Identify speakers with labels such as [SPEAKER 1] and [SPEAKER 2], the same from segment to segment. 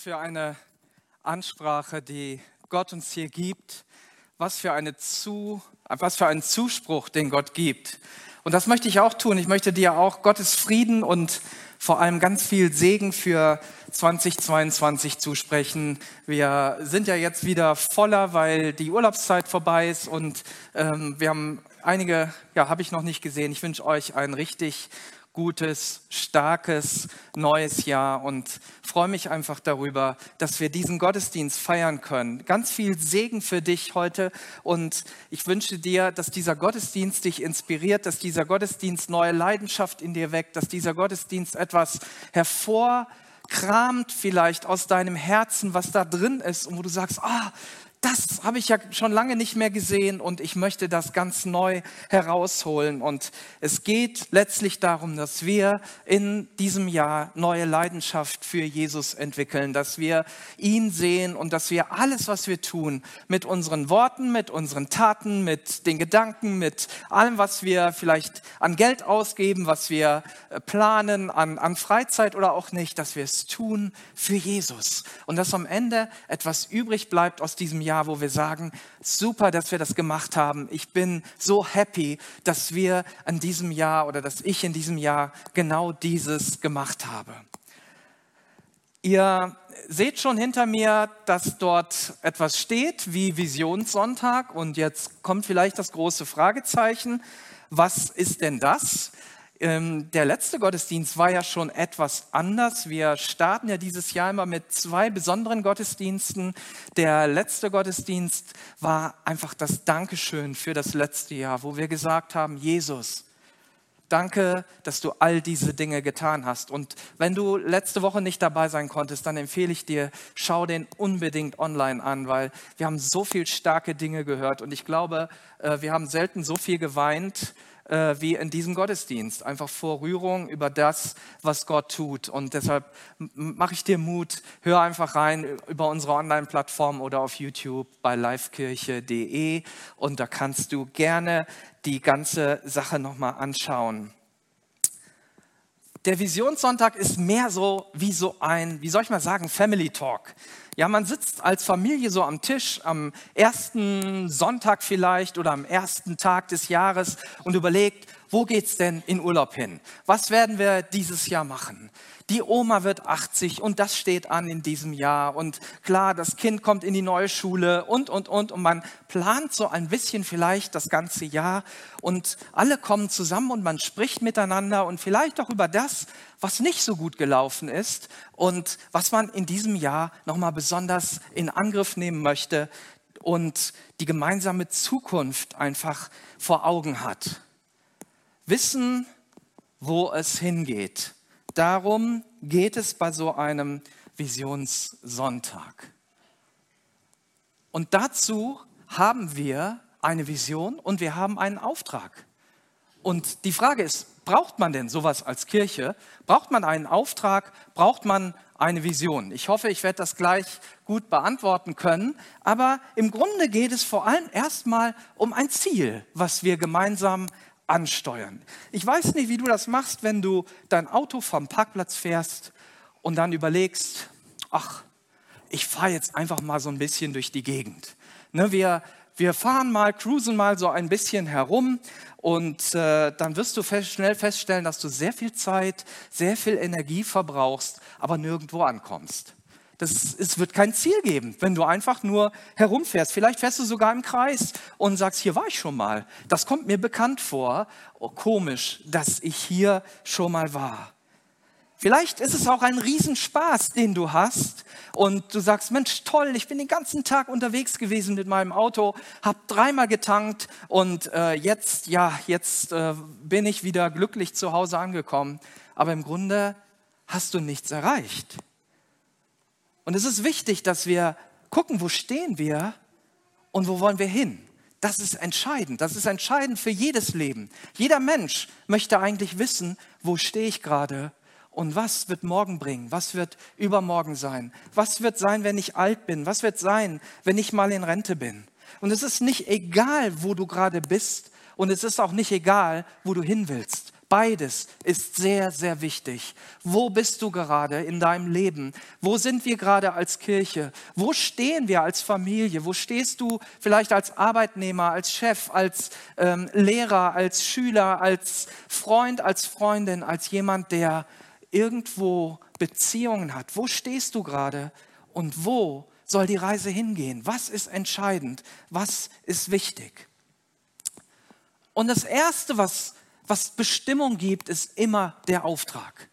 [SPEAKER 1] für eine Ansprache, die Gott uns hier gibt. Was für, eine Zu, was für einen Zuspruch, den Gott gibt. Und das möchte ich auch tun. Ich möchte dir auch Gottes Frieden und vor allem ganz viel Segen für 2022 zusprechen. Wir sind ja jetzt wieder voller, weil die Urlaubszeit vorbei ist und ähm, wir haben einige, ja, habe ich noch nicht gesehen. Ich wünsche euch einen richtig gutes, starkes neues Jahr und freue mich einfach darüber, dass wir diesen Gottesdienst feiern können. Ganz viel Segen für dich heute und ich wünsche dir, dass dieser Gottesdienst dich inspiriert, dass dieser Gottesdienst neue Leidenschaft in dir weckt, dass dieser Gottesdienst etwas hervorkramt vielleicht aus deinem Herzen, was da drin ist und wo du sagst, ah, das habe ich ja schon lange nicht mehr gesehen und ich möchte das ganz neu herausholen. Und es geht letztlich darum, dass wir in diesem Jahr neue Leidenschaft für Jesus entwickeln, dass wir ihn sehen und dass wir alles, was wir tun, mit unseren Worten, mit unseren Taten, mit den Gedanken, mit allem, was wir vielleicht an Geld ausgeben, was wir äh, planen, an, an Freizeit oder auch nicht, dass wir es tun für Jesus. Und dass am Ende etwas übrig bleibt aus diesem Jahr Jahr, wo wir sagen, super, dass wir das gemacht haben. Ich bin so happy, dass wir in diesem Jahr oder dass ich in diesem Jahr genau dieses gemacht habe. Ihr seht schon hinter mir, dass dort etwas steht wie Visionssonntag und jetzt kommt vielleicht das große Fragezeichen. Was ist denn das? Ähm, der letzte Gottesdienst war ja schon etwas anders. Wir starten ja dieses Jahr immer mit zwei besonderen Gottesdiensten. Der letzte Gottesdienst war einfach das Dankeschön für das letzte Jahr, wo wir gesagt haben, Jesus, danke, dass du all diese Dinge getan hast. Und wenn du letzte Woche nicht dabei sein konntest, dann empfehle ich dir, schau den unbedingt online an, weil wir haben so viel starke Dinge gehört. Und ich glaube, äh, wir haben selten so viel geweint äh, wie in diesem Gottesdienst. Einfach vor Rührung über das, was Gott tut. Und deshalb mache ich dir Mut, hör einfach rein über unsere Online-Plattform oder auf YouTube bei livekirche.de und da kannst du gerne die ganze Sache nochmal anschauen. Der Visionssonntag ist mehr so wie so ein, wie soll ich mal sagen, Family Talk. Ja, man sitzt als Familie so am Tisch am ersten Sonntag vielleicht oder am ersten Tag des Jahres und überlegt, wo geht's denn in Urlaub hin? Was werden wir dieses Jahr machen? Die Oma wird 80 und das steht an in diesem Jahr. Und klar, das Kind kommt in die neue Schule und, und, und. Und man plant so ein bisschen vielleicht das ganze Jahr. Und alle kommen zusammen und man spricht miteinander und vielleicht auch über das, was nicht so gut gelaufen ist und was man in diesem Jahr nochmal besonders in Angriff nehmen möchte und die gemeinsame Zukunft einfach vor Augen hat. Wissen, wo es hingeht Darum geht es bei so einem Visionssonntag. Und dazu haben wir eine Vision und wir haben einen Auftrag. Und die Frage ist, braucht man denn sowas als Kirche? Braucht man einen Auftrag? Braucht man eine Vision? Ich hoffe, ich werde das gleich gut beantworten können. Aber im Grunde geht es vor allem erstmal um ein Ziel, was wir gemeinsam ansteuern. Ich weiß nicht, wie du das machst, wenn du dein Auto vom Parkplatz fährst und dann überlegst, ach, ich fahre jetzt einfach mal so ein bisschen durch die Gegend. Ne, wir, wir fahren mal, cruisen mal so ein bisschen herum und äh, dann wirst du fest, schnell feststellen, dass du sehr viel Zeit, sehr viel Energie verbrauchst, aber nirgendwo ankommst. Das, es wird kein Ziel geben, wenn du einfach nur herumfährst. Vielleicht fährst du sogar im Kreis und sagst, hier war ich schon mal. Das kommt mir bekannt vor. Oh, komisch, dass ich hier schon mal war. Vielleicht ist es auch ein Riesenspaß, den du hast und du sagst, Mensch, toll, ich bin den ganzen Tag unterwegs gewesen mit meinem Auto, habe dreimal getankt und äh, jetzt, ja, jetzt äh, bin ich wieder glücklich zu Hause angekommen. Aber im Grunde hast du nichts erreicht. Und es ist wichtig, dass wir gucken, wo stehen wir und wo wollen wir hin. Das ist entscheidend. Das ist entscheidend für jedes Leben. Jeder Mensch möchte eigentlich wissen, wo stehe ich gerade und was wird morgen bringen? Was wird übermorgen sein? Was wird sein, wenn ich alt bin? Was wird sein, wenn ich mal in Rente bin? Und es ist nicht egal, wo du gerade bist und es ist auch nicht egal, wo du hin willst. Beides ist sehr, sehr wichtig. Wo bist du gerade in deinem Leben? Wo sind wir gerade als Kirche? Wo stehen wir als Familie? Wo stehst du vielleicht als Arbeitnehmer, als Chef, als ähm, Lehrer, als Schüler, als Freund, als Freundin, als jemand, der irgendwo Beziehungen hat? Wo stehst du gerade und wo soll die Reise hingehen? Was ist entscheidend? Was ist wichtig? Und das Erste, was, was Bestimmung gibt, ist immer der Auftrag.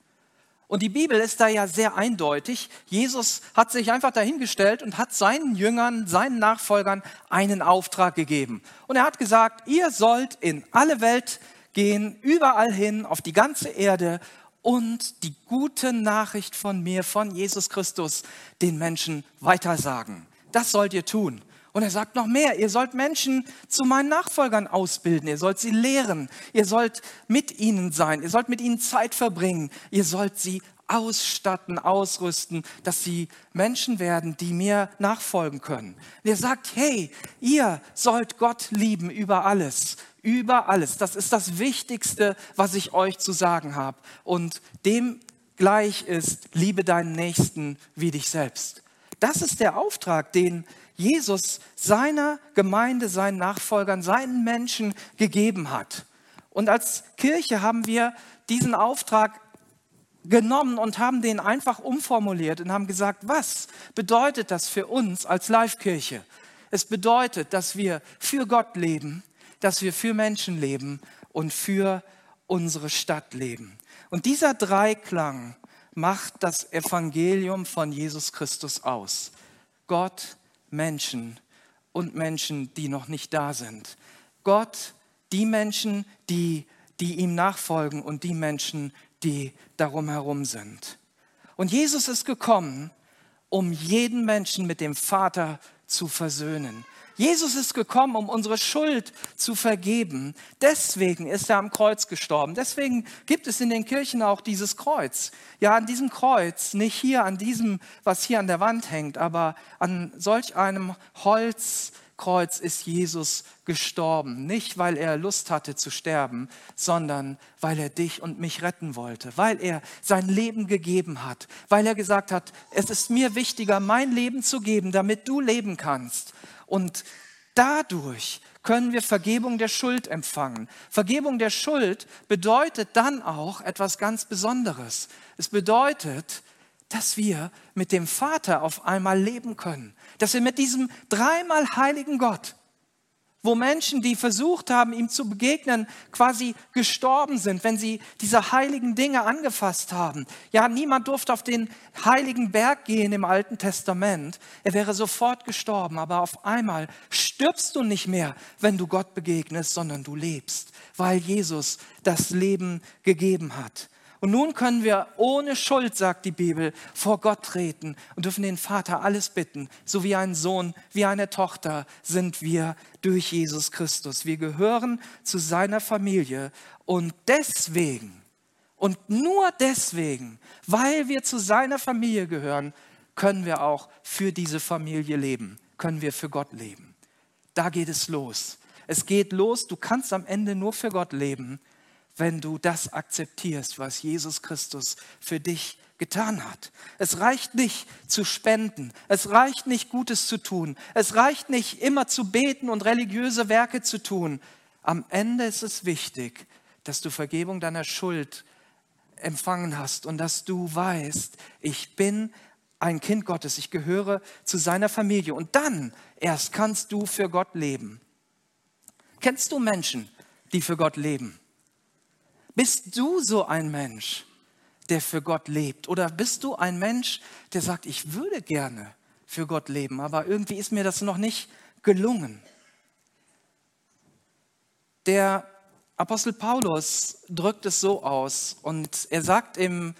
[SPEAKER 1] Und die Bibel ist da ja sehr eindeutig. Jesus hat sich einfach dahingestellt und hat seinen Jüngern, seinen Nachfolgern einen Auftrag gegeben. Und er hat gesagt, ihr sollt in alle Welt gehen, überall hin, auf die ganze Erde und die gute Nachricht von mir, von Jesus Christus, den Menschen weitersagen. Das sollt ihr tun. Und er sagt noch mehr, ihr sollt Menschen zu meinen Nachfolgern ausbilden, ihr sollt sie lehren, ihr sollt mit ihnen sein, ihr sollt mit ihnen Zeit verbringen, ihr sollt sie ausstatten, ausrüsten, dass sie Menschen werden, die mir nachfolgen können. Und er sagt, hey, ihr sollt Gott lieben über alles über alles. Das ist das Wichtigste, was ich euch zu sagen habe. Und dem gleich ist, liebe deinen Nächsten wie dich selbst. Das ist der Auftrag, den Jesus seiner Gemeinde, seinen Nachfolgern, seinen Menschen gegeben hat. Und als Kirche haben wir diesen Auftrag genommen und haben den einfach umformuliert und haben gesagt, was bedeutet das für uns als Live-Kirche? Es bedeutet, dass wir für Gott leben, dass wir für Menschen leben und für unsere Stadt leben. Und dieser Dreiklang macht das Evangelium von Jesus Christus aus. Gott, Menschen und Menschen, die noch nicht da sind. Gott, die Menschen, die, die ihm nachfolgen und die Menschen, die darum herum sind. Und Jesus ist gekommen, um jeden Menschen mit dem Vater zu versöhnen. Jesus ist gekommen, um unsere Schuld zu vergeben. Deswegen ist er am Kreuz gestorben. Deswegen gibt es in den Kirchen auch dieses Kreuz. Ja, an diesem Kreuz, nicht hier an diesem, was hier an der Wand hängt, aber an solch einem Holzkreuz ist Jesus gestorben. Nicht, weil er Lust hatte zu sterben, sondern weil er dich und mich retten wollte, weil er sein Leben gegeben hat, weil er gesagt hat, es ist mir wichtiger, mein Leben zu geben, damit du leben kannst. Und dadurch können wir Vergebung der Schuld empfangen. Vergebung der Schuld bedeutet dann auch etwas ganz Besonderes. Es bedeutet, dass wir mit dem Vater auf einmal leben können, dass wir mit diesem dreimal heiligen Gott wo Menschen, die versucht haben, ihm zu begegnen, quasi gestorben sind, wenn sie diese heiligen Dinge angefasst haben. Ja, niemand durfte auf den heiligen Berg gehen im Alten Testament. Er wäre sofort gestorben, aber auf einmal stirbst du nicht mehr, wenn du Gott begegnest, sondern du lebst, weil Jesus das Leben gegeben hat. Und nun können wir ohne Schuld, sagt die Bibel, vor Gott treten und dürfen den Vater alles bitten. So wie ein Sohn, wie eine Tochter sind wir durch Jesus Christus. Wir gehören zu seiner Familie und deswegen und nur deswegen, weil wir zu seiner Familie gehören, können wir auch für diese Familie leben, können wir für Gott leben. Da geht es los. Es geht los, du kannst am Ende nur für Gott leben wenn du das akzeptierst, was Jesus Christus für dich getan hat. Es reicht nicht zu spenden, es reicht nicht Gutes zu tun, es reicht nicht immer zu beten und religiöse Werke zu tun. Am Ende ist es wichtig, dass du Vergebung deiner Schuld empfangen hast und dass du weißt, ich bin ein Kind Gottes, ich gehöre zu seiner Familie und dann erst kannst du für Gott leben. Kennst du Menschen, die für Gott leben? Bist du so ein Mensch, der für Gott lebt? Oder bist du ein Mensch, der sagt, ich würde gerne für Gott leben, aber irgendwie ist mir das noch nicht gelungen? Der Apostel Paulus drückt es so aus und er sagt im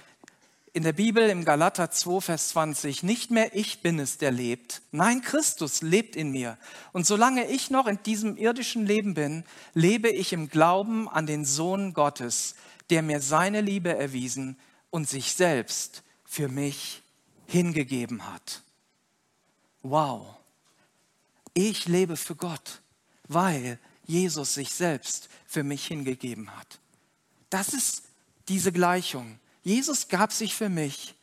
[SPEAKER 1] in der Bibel im Galater 2, Vers 20, nicht mehr ich bin es, der lebt. Nein, Christus lebt in mir. Und solange ich noch in diesem irdischen Leben bin, lebe ich im Glauben an den Sohn Gottes, der mir seine Liebe erwiesen und sich selbst für mich hingegeben hat. Wow. Ich lebe für Gott, weil Jesus sich selbst für mich hingegeben hat. Das ist diese Gleichung. Jesus gab sich für mich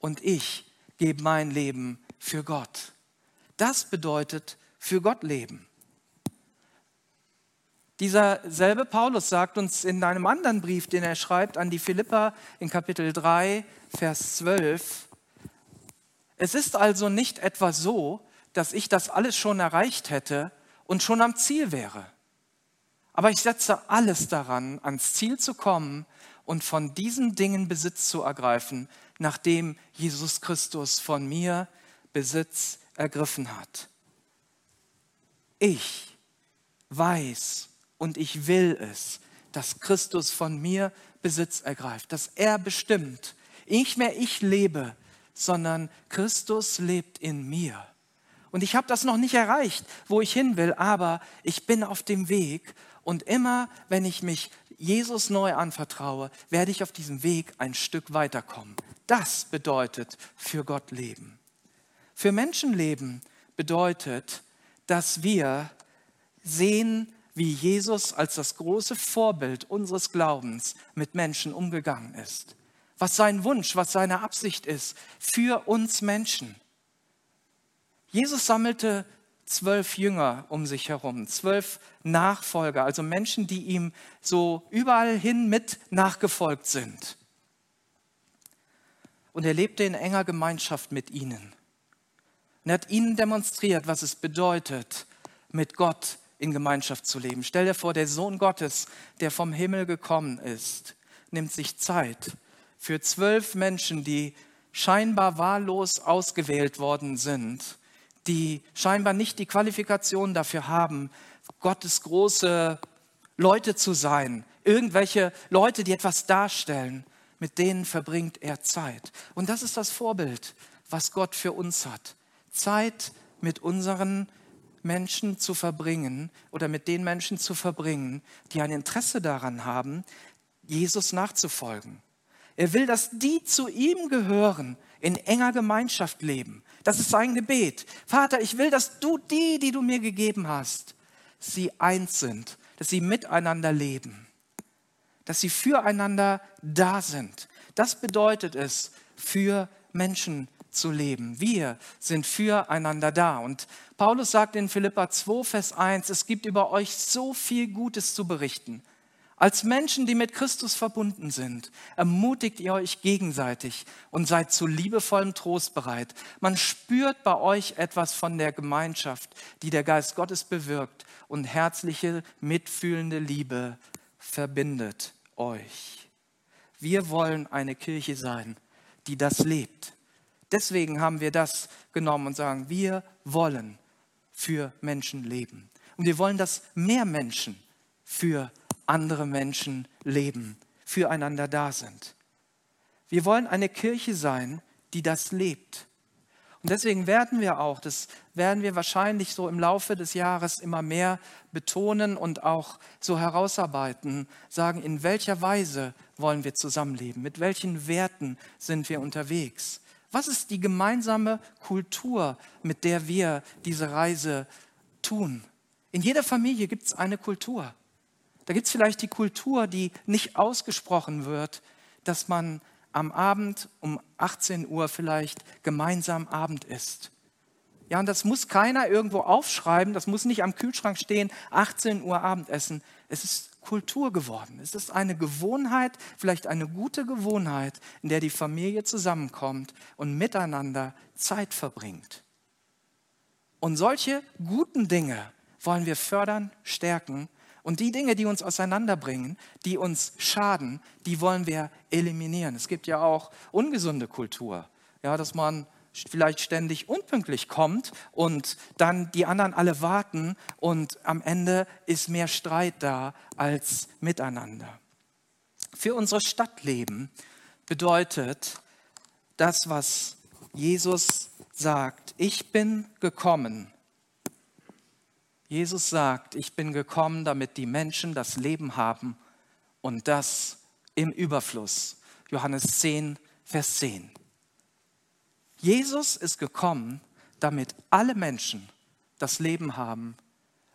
[SPEAKER 1] und ich gebe mein Leben für Gott. Das bedeutet für Gott leben. Dieser selbe Paulus sagt uns in einem anderen Brief, den er schreibt an die Philippa in Kapitel 3, Vers 12, es ist also nicht etwa so, dass ich das alles schon erreicht hätte und schon am Ziel wäre. Aber ich setze alles daran, ans Ziel zu kommen und von diesen Dingen Besitz zu ergreifen, nachdem Jesus Christus von mir Besitz ergriffen hat. Ich weiß und ich will es, dass Christus von mir Besitz ergreift, dass er bestimmt. Nicht mehr ich lebe, sondern Christus lebt in mir. Und ich habe das noch nicht erreicht, wo ich hin will, aber ich bin auf dem Weg. Und immer, wenn ich mich Jesus neu anvertraue, werde ich auf diesem Weg ein Stück weiterkommen. Das bedeutet für Gott leben. Für Menschen leben bedeutet, dass wir sehen, wie Jesus als das große Vorbild unseres Glaubens mit Menschen umgegangen ist. Was sein Wunsch, was seine Absicht ist für uns Menschen. Jesus sammelte zwölf Jünger um sich herum, zwölf Nachfolger, also Menschen, die ihm so überall hin mit nachgefolgt sind. Und er lebte in enger Gemeinschaft mit ihnen. Und er hat ihnen demonstriert, was es bedeutet, mit Gott in Gemeinschaft zu leben. Stell dir vor, der Sohn Gottes, der vom Himmel gekommen ist, nimmt sich Zeit für zwölf Menschen, die scheinbar wahllos ausgewählt worden sind, die scheinbar nicht die Qualifikation dafür haben, Gottes große Leute zu sein, irgendwelche Leute, die etwas darstellen, mit denen verbringt er Zeit. Und das ist das Vorbild, was Gott für uns hat. Zeit mit unseren Menschen zu verbringen oder mit den Menschen zu verbringen, die ein Interesse daran haben, Jesus nachzufolgen. Er will, dass die zu ihm gehören, in enger Gemeinschaft leben. Das ist sein Gebet. Vater, ich will, dass du die, die du mir gegeben hast, sie eins sind, dass sie miteinander leben, dass sie füreinander da sind. Das bedeutet es, für Menschen zu leben. Wir sind füreinander da. Und Paulus sagt in Philippa 2, Vers 1, es gibt über euch so viel Gutes zu berichten. Als Menschen, die mit Christus verbunden sind, ermutigt ihr euch gegenseitig und seid zu liebevollem Trost bereit. Man spürt bei euch etwas von der Gemeinschaft, die der Geist Gottes bewirkt und herzliche, mitfühlende Liebe verbindet euch. Wir wollen eine Kirche sein, die das lebt. Deswegen haben wir das genommen und sagen, wir wollen für Menschen leben. Und wir wollen, dass mehr Menschen für andere Menschen leben, füreinander da sind. Wir wollen eine Kirche sein, die das lebt. Und deswegen werden wir auch, das werden wir wahrscheinlich so im Laufe des Jahres immer mehr betonen und auch so herausarbeiten, sagen, in welcher Weise wollen wir zusammenleben, mit welchen Werten sind wir unterwegs. Was ist die gemeinsame Kultur, mit der wir diese Reise tun? In jeder Familie gibt es eine Kultur. Da gibt es vielleicht die Kultur, die nicht ausgesprochen wird, dass man am Abend um 18 Uhr vielleicht gemeinsam Abend isst. Ja, und das muss keiner irgendwo aufschreiben, das muss nicht am Kühlschrank stehen, 18 Uhr Abendessen. Es ist Kultur geworden. Es ist eine Gewohnheit, vielleicht eine gute Gewohnheit, in der die Familie zusammenkommt und miteinander Zeit verbringt. Und solche guten Dinge wollen wir fördern, stärken. Und die Dinge, die uns auseinanderbringen, die uns schaden, die wollen wir eliminieren. Es gibt ja auch ungesunde Kultur, ja, dass man vielleicht ständig unpünktlich kommt und dann die anderen alle warten und am Ende ist mehr Streit da als miteinander. Für unsere Stadtleben bedeutet das, was Jesus sagt, ich bin gekommen. Jesus sagt, ich bin gekommen, damit die Menschen das Leben haben und das im Überfluss. Johannes 10, Vers 10. Jesus ist gekommen, damit alle Menschen das Leben haben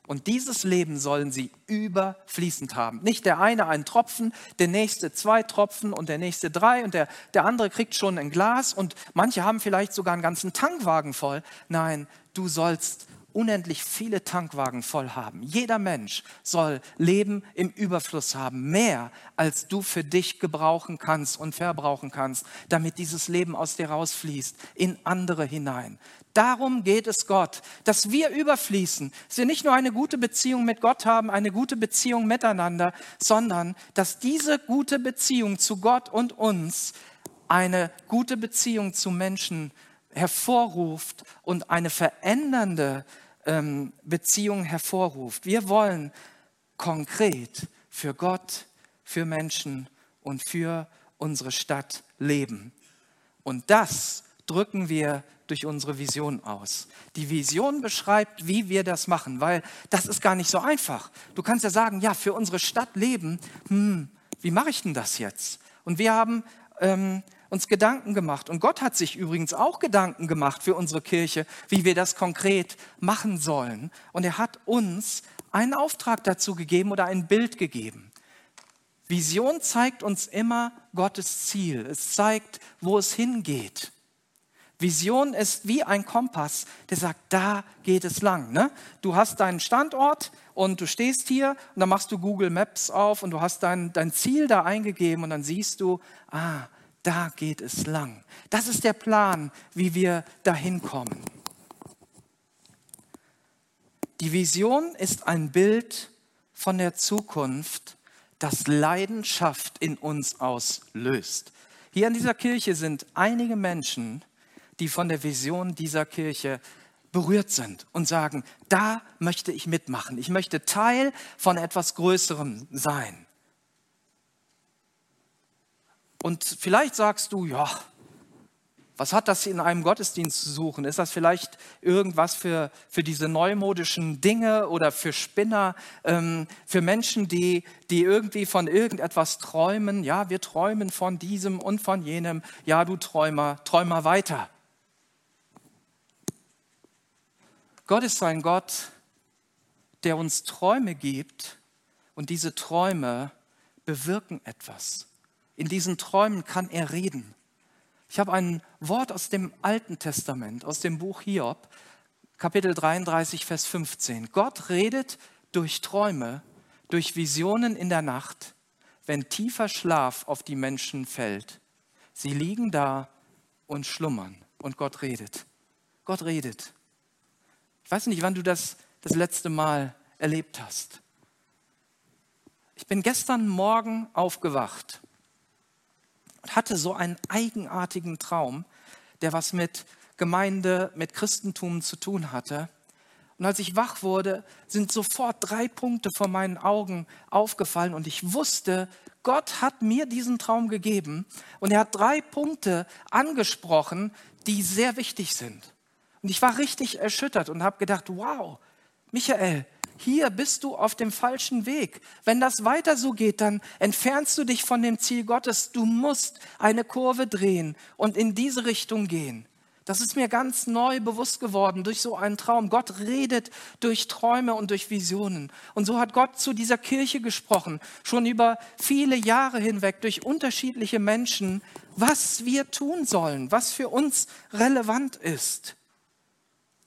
[SPEAKER 1] Und dieses Leben sollen sie überfließend haben. Nicht der eine einen Tropfen, der nächste zwei Tropfen und der nächste drei und der, der andere kriegt schon ein Glas und manche haben vielleicht sogar einen ganzen Tankwagen voll. Nein, du sollst unendlich viele Tankwagen voll haben. Jeder Mensch soll Leben im Überfluss haben, mehr als du für dich gebrauchen kannst und verbrauchen kannst, damit dieses Leben aus dir rausfließt, in andere hinein. Darum geht es Gott, dass wir überfließen, dass wir nicht nur eine gute Beziehung mit Gott haben, eine gute Beziehung miteinander, sondern dass diese gute Beziehung zu Gott und uns eine gute Beziehung zu Menschen hervorruft und eine verändernde ähm, Beziehung hervorruft. Wir wollen konkret für Gott, für Menschen und für unsere Stadt leben. Und das drücken wir durch unsere Vision aus. Die Vision beschreibt, wie wir das machen, weil das ist gar nicht so einfach. Du kannst ja sagen, ja, für unsere Stadt leben, hm, wie mache ich denn das jetzt? Und wir haben ähm, uns Gedanken gemacht. Und Gott hat sich übrigens auch Gedanken gemacht für unsere Kirche, wie wir das konkret machen sollen. Und er hat uns einen Auftrag dazu gegeben oder ein Bild gegeben. Vision zeigt uns immer Gottes Ziel. Es zeigt, wo es hingeht. Vision ist wie ein Kompass, der sagt, da geht es lang. Ne? Du hast deinen Standort und du stehst hier und dann machst du Google Maps auf und du hast dein, dein Ziel da eingegeben und dann siehst du, ah, da geht es lang. Das ist der Plan, wie wir dahin kommen. Die Vision ist ein Bild von der Zukunft, das Leidenschaft in uns auslöst. Hier in dieser Kirche sind einige Menschen, die von der Vision dieser Kirche berührt sind und sagen, da möchte ich mitmachen. Ich möchte Teil von etwas Größerem sein. Und vielleicht sagst du, ja, was hat das in einem Gottesdienst zu suchen? Ist das vielleicht irgendwas für, für diese neumodischen Dinge oder für Spinner, ähm, für Menschen, die, die irgendwie von irgendetwas träumen? Ja, wir träumen von diesem und von jenem. Ja, du Träumer, träumer weiter. Gott ist ein Gott, der uns Träume gibt und diese Träume bewirken etwas. In diesen Träumen kann er reden. Ich habe ein Wort aus dem Alten Testament, aus dem Buch Hiob, Kapitel 33, Vers 15. Gott redet durch Träume, durch Visionen in der Nacht, wenn tiefer Schlaf auf die Menschen fällt. Sie liegen da und schlummern und Gott redet. Gott redet. Ich weiß nicht, wann du das das letzte Mal erlebt hast. Ich bin gestern Morgen aufgewacht hatte so einen eigenartigen Traum, der was mit Gemeinde, mit Christentum zu tun hatte. Und als ich wach wurde, sind sofort drei Punkte vor meinen Augen aufgefallen und ich wusste, Gott hat mir diesen Traum gegeben und er hat drei Punkte angesprochen, die sehr wichtig sind. Und ich war richtig erschüttert und habe gedacht, wow, Michael, hier bist du auf dem falschen Weg. Wenn das weiter so geht, dann entfernst du dich von dem Ziel Gottes. Du musst eine Kurve drehen und in diese Richtung gehen. Das ist mir ganz neu bewusst geworden durch so einen Traum. Gott redet durch Träume und durch Visionen. Und so hat Gott zu dieser Kirche gesprochen, schon über viele Jahre hinweg durch unterschiedliche Menschen, was wir tun sollen, was für uns relevant ist.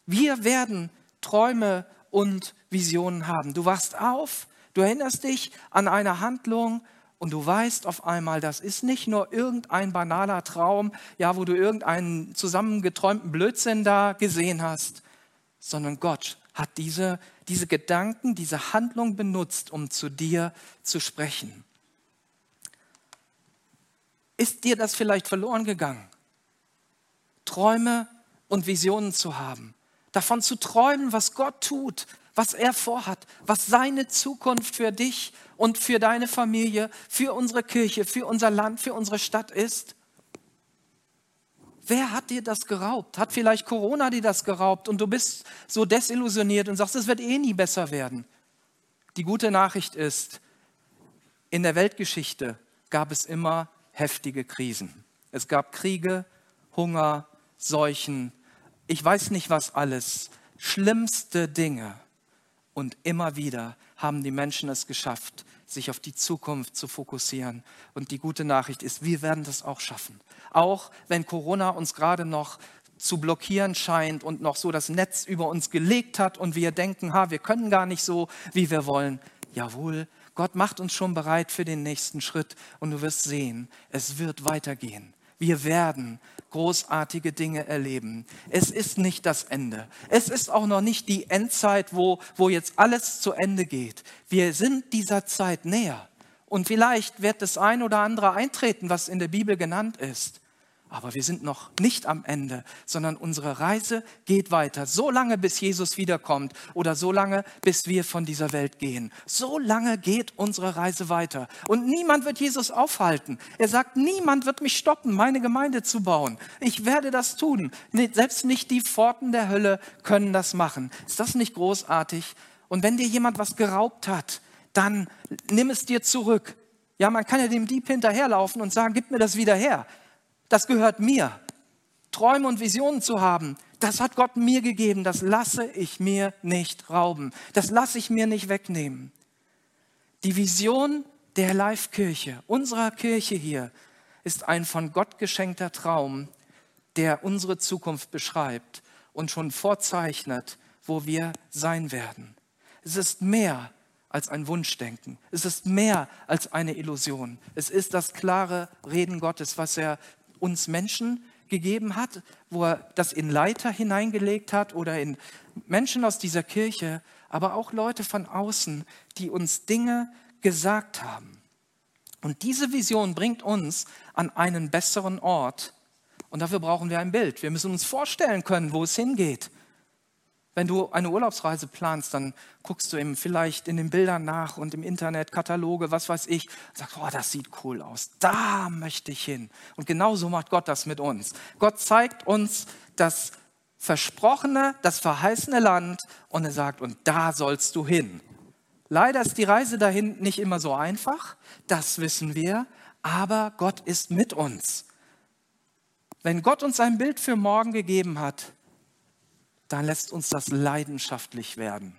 [SPEAKER 1] Wir werden Träume und Visionen haben. Du wachst auf, du erinnerst dich an eine Handlung und du weißt auf einmal, das ist nicht nur irgendein banaler Traum, ja, wo du irgendeinen zusammengeträumten Blödsinn da gesehen hast, sondern Gott hat diese, diese Gedanken, diese Handlung benutzt, um zu dir zu sprechen. Ist dir das vielleicht verloren gegangen? Träume und Visionen zu haben, davon zu träumen, was Gott tut, was er vorhat, was seine Zukunft für dich und für deine Familie, für unsere Kirche, für unser Land, für unsere Stadt ist. Wer hat dir das geraubt? Hat vielleicht Corona dir das geraubt und du bist so desillusioniert und sagst, es wird eh nie besser werden? Die gute Nachricht ist, in der Weltgeschichte gab es immer heftige Krisen. Es gab Kriege, Hunger, Seuchen, ich weiß nicht was alles, schlimmste Dinge. Und immer wieder haben die Menschen es geschafft, sich auf die Zukunft zu fokussieren. Und die gute Nachricht ist, wir werden das auch schaffen. Auch wenn Corona uns gerade noch zu blockieren scheint und noch so das Netz über uns gelegt hat und wir denken, ha, wir können gar nicht so, wie wir wollen. Jawohl, Gott macht uns schon bereit für den nächsten Schritt und du wirst sehen, es wird weitergehen. Wir werden großartige Dinge erleben. Es ist nicht das Ende. Es ist auch noch nicht die Endzeit, wo, wo jetzt alles zu Ende geht. Wir sind dieser Zeit näher. Und vielleicht wird das ein oder andere eintreten, was in der Bibel genannt ist. Aber wir sind noch nicht am Ende, sondern unsere Reise geht weiter. So lange, bis Jesus wiederkommt oder so lange, bis wir von dieser Welt gehen. So lange geht unsere Reise weiter. Und niemand wird Jesus aufhalten. Er sagt, niemand wird mich stoppen, meine Gemeinde zu bauen. Ich werde das tun. Selbst nicht die Pforten der Hölle können das machen. Ist das nicht großartig? Und wenn dir jemand was geraubt hat, dann nimm es dir zurück. Ja, man kann ja dem Dieb hinterherlaufen und sagen, gib mir das wieder her das gehört mir. Träume und Visionen zu haben, das hat Gott mir gegeben, das lasse ich mir nicht rauben, das lasse ich mir nicht wegnehmen. Die Vision der Live-Kirche, unserer Kirche hier, ist ein von Gott geschenkter Traum, der unsere Zukunft beschreibt und schon vorzeichnet, wo wir sein werden. Es ist mehr als ein Wunschdenken. Es ist mehr als eine Illusion. Es ist das klare Reden Gottes, was er uns Menschen gegeben hat, wo er das in Leiter hineingelegt hat oder in Menschen aus dieser Kirche, aber auch Leute von außen, die uns Dinge gesagt haben. Und diese Vision bringt uns an einen besseren Ort. Und dafür brauchen wir ein Bild. Wir müssen uns vorstellen können, wo es hingeht. Wenn du eine Urlaubsreise planst, dann guckst du eben vielleicht in den Bildern nach und im Internet Kataloge, was weiß ich, und sagst, oh, das sieht cool aus, da möchte ich hin. Und genauso macht Gott das mit uns. Gott zeigt uns das versprochene, das verheißene Land und er sagt, und da sollst du hin. Leider ist die Reise dahin nicht immer so einfach, das wissen wir, aber Gott ist mit uns. Wenn Gott uns ein Bild für morgen gegeben hat, dann lässt uns das leidenschaftlich werden.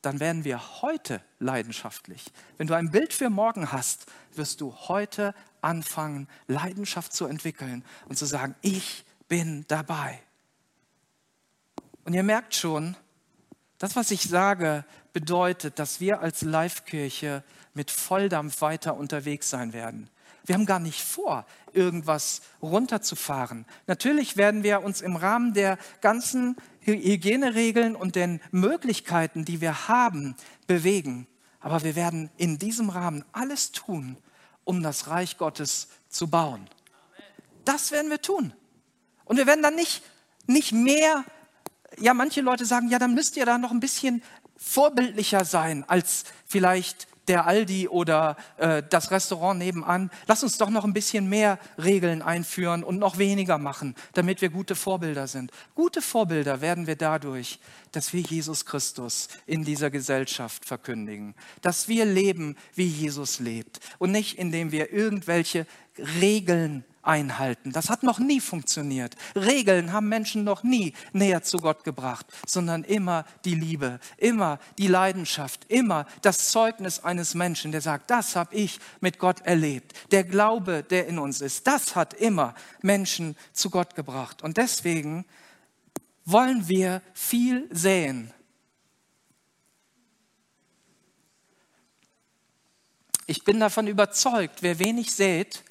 [SPEAKER 1] Dann werden wir heute leidenschaftlich. Wenn du ein Bild für morgen hast, wirst du heute anfangen, Leidenschaft zu entwickeln und zu sagen, ich bin dabei. Und ihr merkt schon, das, was ich sage, bedeutet, dass wir als Live-Kirche mit Volldampf weiter unterwegs sein werden. Wir haben gar nicht vor, irgendwas runterzufahren. Natürlich werden wir uns im Rahmen der ganzen Hygieneregeln und den Möglichkeiten, die wir haben, bewegen. Aber wir werden in diesem Rahmen alles tun, um das Reich Gottes zu bauen. Das werden wir tun. Und wir werden dann nicht, nicht mehr, ja, manche Leute sagen, ja, dann müsst ihr da noch ein bisschen vorbildlicher sein als vielleicht der Aldi oder äh, das Restaurant nebenan. Lass uns doch noch ein bisschen mehr Regeln einführen und noch weniger machen, damit wir gute Vorbilder sind. Gute Vorbilder werden wir dadurch, dass wir Jesus Christus in dieser Gesellschaft verkündigen, dass wir leben, wie Jesus lebt und nicht indem wir irgendwelche Regeln einhalten. Das hat noch nie funktioniert. Regeln haben Menschen noch nie näher zu Gott gebracht, sondern immer die Liebe, immer die Leidenschaft, immer das Zeugnis eines Menschen, der sagt, das habe ich mit Gott erlebt. Der Glaube, der in uns ist, das hat immer Menschen zu Gott gebracht. Und deswegen wollen wir viel säen. Ich bin davon überzeugt, wer wenig sät,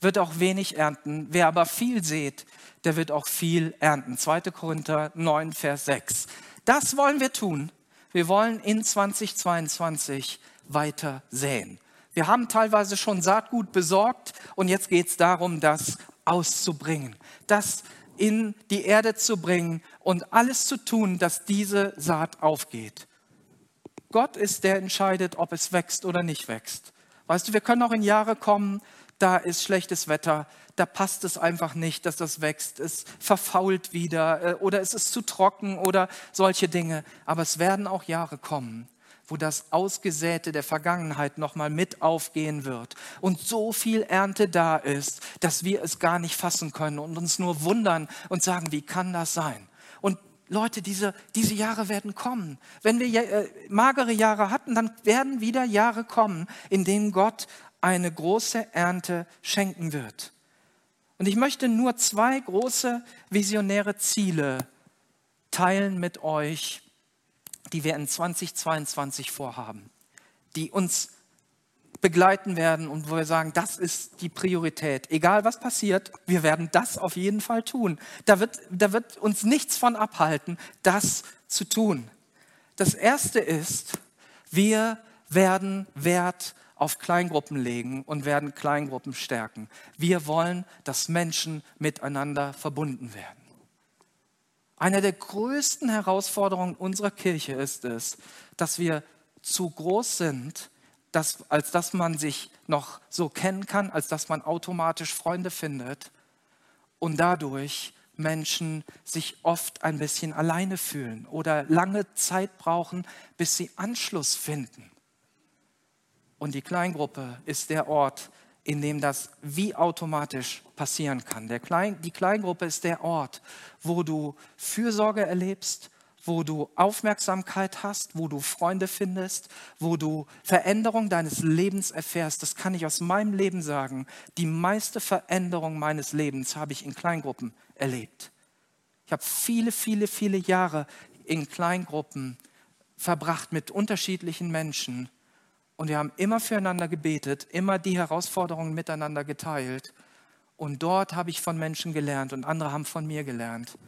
[SPEAKER 1] wird auch wenig ernten. Wer aber viel sät, der wird auch viel ernten. 2. Korinther 9, Vers 6. Das wollen wir tun. Wir wollen in 2022 weiter säen. Wir haben teilweise schon Saatgut besorgt und jetzt geht es darum, das auszubringen, das in die Erde zu bringen und alles zu tun, dass diese Saat aufgeht. Gott ist der entscheidet, ob es wächst oder nicht wächst. Weißt du, wir können auch in Jahre kommen, da ist schlechtes Wetter, da passt es einfach nicht, dass das wächst, es verfault wieder äh, oder es ist zu trocken oder solche Dinge. Aber es werden auch Jahre kommen, wo das Ausgesäte der Vergangenheit nochmal mit aufgehen wird und so viel Ernte da ist, dass wir es gar nicht fassen können und uns nur wundern und sagen, wie kann das sein? Und Leute, diese, diese Jahre werden kommen. Wenn wir äh, magere Jahre hatten, dann werden wieder Jahre kommen, in denen Gott eine große Ernte schenken wird. Und ich möchte nur zwei große visionäre Ziele teilen mit euch, die wir in 2022 vorhaben, die uns begleiten werden und wo wir sagen, das ist die Priorität. Egal was passiert, wir werden das auf jeden Fall tun. Da wird, da wird uns nichts von abhalten, das zu tun. Das erste ist, wir werden Wert auf Kleingruppen legen und werden Kleingruppen stärken. Wir wollen, dass Menschen miteinander verbunden werden. Eine der größten Herausforderungen unserer Kirche ist es, dass wir zu groß sind, dass, als dass man sich noch so kennen kann, als dass man automatisch Freunde findet und dadurch Menschen sich oft ein bisschen alleine fühlen oder lange Zeit brauchen, bis sie Anschluss finden. Und die Kleingruppe ist der Ort, in dem das wie automatisch passieren kann. Klein, die Kleingruppe ist der Ort, wo du Fürsorge erlebst, wo du Aufmerksamkeit hast, wo du Freunde findest, wo du Veränderung deines Lebens erfährst. Das kann ich aus meinem Leben sagen. Die meiste Veränderung meines Lebens habe ich in Kleingruppen erlebt. Ich habe viele, viele, viele Jahre in Kleingruppen verbracht mit unterschiedlichen Menschen und wir haben immer füreinander gebetet, immer die Herausforderungen miteinander geteilt. Und dort habe ich von Menschen gelernt und andere haben von mir gelernt.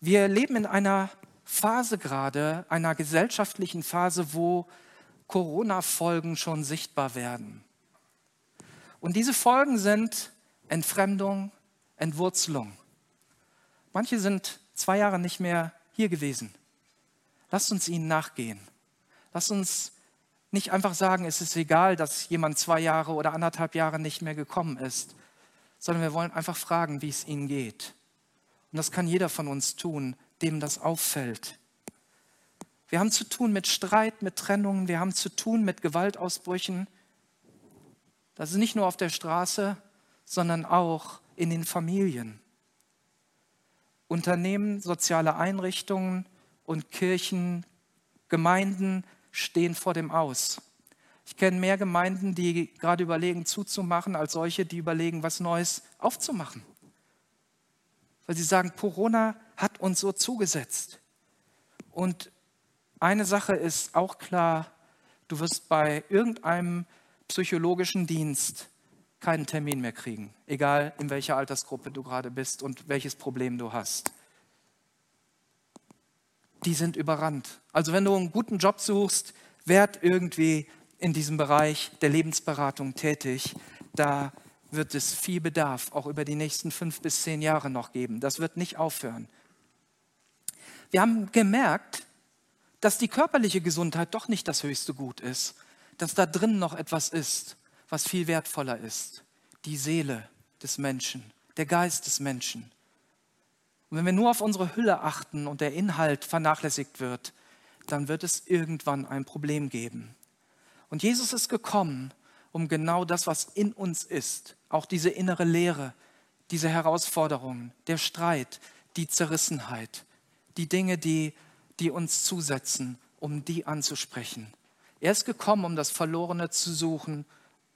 [SPEAKER 1] Wir leben in einer Phase gerade, einer gesellschaftlichen Phase, wo Corona-Folgen schon sichtbar werden. Und diese Folgen sind Entfremdung, Entwurzelung. Manche sind zwei Jahre nicht mehr hier gewesen. Lasst uns ihnen nachgehen. Lass uns nicht einfach sagen, es ist egal, dass jemand zwei Jahre oder anderthalb Jahre nicht mehr gekommen ist, sondern wir wollen einfach fragen, wie es ihnen geht. Und das kann jeder von uns tun, dem das auffällt. Wir haben zu tun mit Streit, mit Trennungen, wir haben zu tun mit Gewaltausbrüchen. Das ist nicht nur auf der Straße, sondern auch in den Familien. Unternehmen, soziale Einrichtungen und Kirchen, Gemeinden stehen vor dem Aus. Ich kenne mehr Gemeinden, die gerade überlegen, zuzumachen, als solche, die überlegen, was Neues aufzumachen. Weil sie sagen, Corona hat uns so zugesetzt. Und eine Sache ist auch klar, du wirst bei irgendeinem psychologischen Dienst keinen Termin mehr kriegen, egal in welcher Altersgruppe du gerade bist und welches Problem du hast die sind überrannt. Also wenn du einen guten Job suchst, werd irgendwie in diesem Bereich der Lebensberatung tätig. Da wird es viel Bedarf auch über die nächsten fünf bis zehn Jahre noch geben. Das wird nicht aufhören. Wir haben gemerkt, dass die körperliche Gesundheit doch nicht das höchste Gut ist, dass da drin noch etwas ist, was viel wertvoller ist. Die Seele des Menschen, der Geist des Menschen. Und wenn wir nur auf unsere Hülle achten und der Inhalt vernachlässigt wird, dann wird es irgendwann ein Problem geben. Und Jesus ist gekommen, um genau das, was in uns ist, auch diese innere Leere, diese Herausforderungen, der Streit, die Zerrissenheit, die Dinge, die, die uns zusetzen, um die anzusprechen. Er ist gekommen, um das Verlorene zu suchen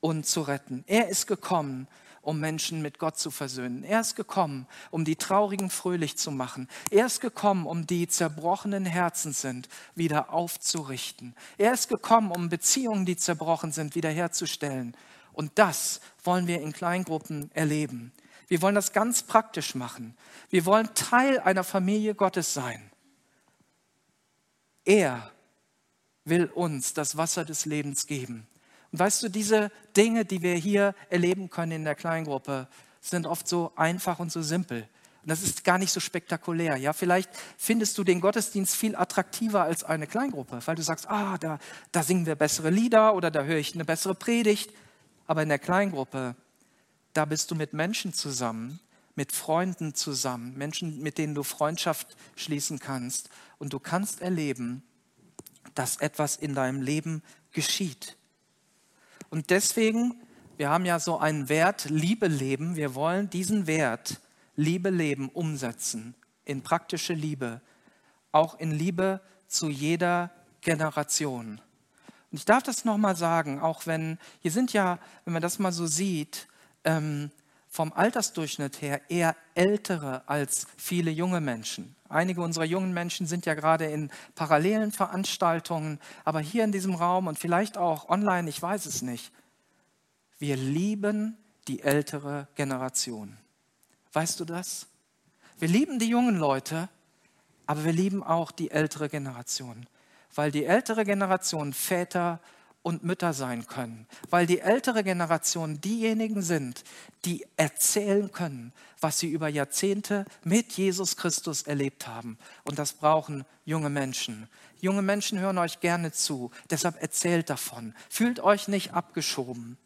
[SPEAKER 1] und zu retten. Er ist gekommen, um Menschen mit Gott zu versöhnen. Er ist gekommen, um die Traurigen fröhlich zu machen. Er ist gekommen, um die zerbrochenen Herzen sind, wieder aufzurichten. Er ist gekommen, um Beziehungen, die zerbrochen sind, wiederherzustellen. Und das wollen wir in Kleingruppen erleben. Wir wollen das ganz praktisch machen. Wir wollen Teil einer Familie Gottes sein. Er will uns das Wasser des Lebens geben. Und weißt du, diese Dinge, die wir hier erleben können in der Kleingruppe, sind oft so einfach und so simpel. Und das ist gar nicht so spektakulär. Ja, vielleicht findest du den Gottesdienst viel attraktiver als eine Kleingruppe, weil du sagst, ah, da, da singen wir bessere Lieder oder da höre ich eine bessere Predigt. Aber in der Kleingruppe, da bist du mit Menschen zusammen, mit Freunden zusammen, Menschen, mit denen du Freundschaft schließen kannst. Und du kannst erleben, dass etwas in deinem Leben geschieht. Und deswegen, wir haben ja so einen Wert, Liebe leben. Wir wollen diesen Wert, Liebe leben, umsetzen in praktische Liebe, auch in Liebe zu jeder Generation. Und ich darf das nochmal sagen, auch wenn, hier sind ja, wenn man das mal so sieht, ähm, vom Altersdurchschnitt her eher ältere als viele junge Menschen. Einige unserer jungen Menschen sind ja gerade in parallelen Veranstaltungen, aber hier in diesem Raum und vielleicht auch online, ich weiß es nicht. Wir lieben die ältere Generation. Weißt du das? Wir lieben die jungen Leute, aber wir lieben auch die ältere Generation, weil die ältere Generation Väter und Mütter sein können, weil die ältere Generation diejenigen sind, die erzählen können, was sie über Jahrzehnte mit Jesus Christus erlebt haben. Und das brauchen junge Menschen. Junge Menschen hören euch gerne zu, deshalb erzählt davon. Fühlt euch nicht abgeschoben.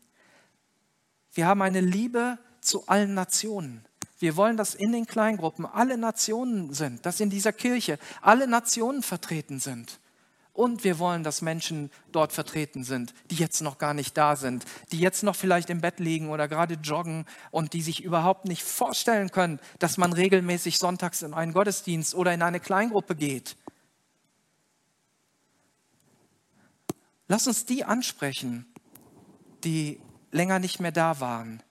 [SPEAKER 1] Wir haben eine Liebe zu allen Nationen. Wir wollen, dass in den Kleingruppen alle Nationen sind, dass in dieser Kirche alle Nationen vertreten sind. Und wir wollen, dass Menschen dort vertreten sind, die jetzt noch gar nicht da sind, die jetzt noch vielleicht im Bett liegen oder gerade joggen und die sich überhaupt nicht vorstellen können, dass man regelmäßig sonntags in einen Gottesdienst oder in eine Kleingruppe geht. Lass uns die ansprechen, die länger nicht mehr da waren.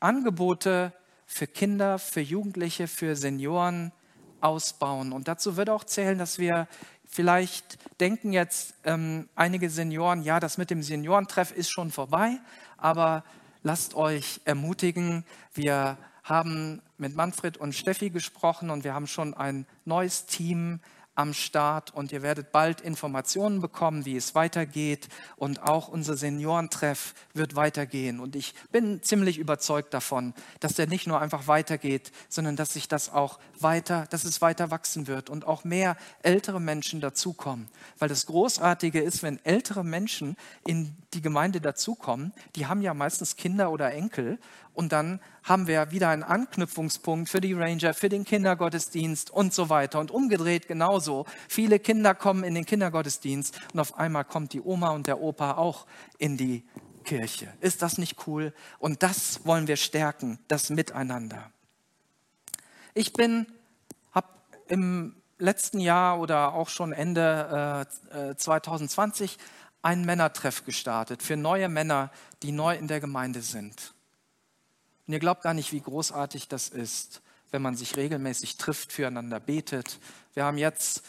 [SPEAKER 1] Angebote für Kinder, für Jugendliche, für Senioren ausbauen. Und dazu wird auch zählen, dass wir vielleicht denken jetzt ähm, einige Senioren, ja, das mit dem Seniorentreff ist schon vorbei, aber lasst euch ermutigen. Wir haben mit Manfred und Steffi gesprochen und wir haben schon ein neues Team am Start und ihr werdet bald Informationen bekommen, wie es weitergeht. Und auch unser Seniorentreff wird weitergehen. Und ich bin ziemlich überzeugt davon, dass der nicht nur einfach weitergeht, sondern dass sich das auch weiter, dass es weiter wachsen wird und auch mehr ältere Menschen dazukommen, weil das großartige ist, wenn ältere Menschen in die Gemeinde dazukommen, die haben ja meistens Kinder oder Enkel und dann haben wir wieder einen Anknüpfungspunkt für die Ranger, für den Kindergottesdienst und so weiter. Und umgedreht genauso. Viele Kinder kommen in den Kindergottesdienst und auf einmal kommt die Oma und der Opa auch in die Kirche. Ist das nicht cool? Und das wollen wir stärken, das Miteinander. Ich bin, habe im letzten Jahr oder auch schon Ende äh, 2020 äh, einen Männertreff gestartet für neue Männer, die neu in der Gemeinde sind. Und ihr glaubt gar nicht, wie großartig das ist, wenn man sich regelmäßig trifft, füreinander betet. Wir haben jetzt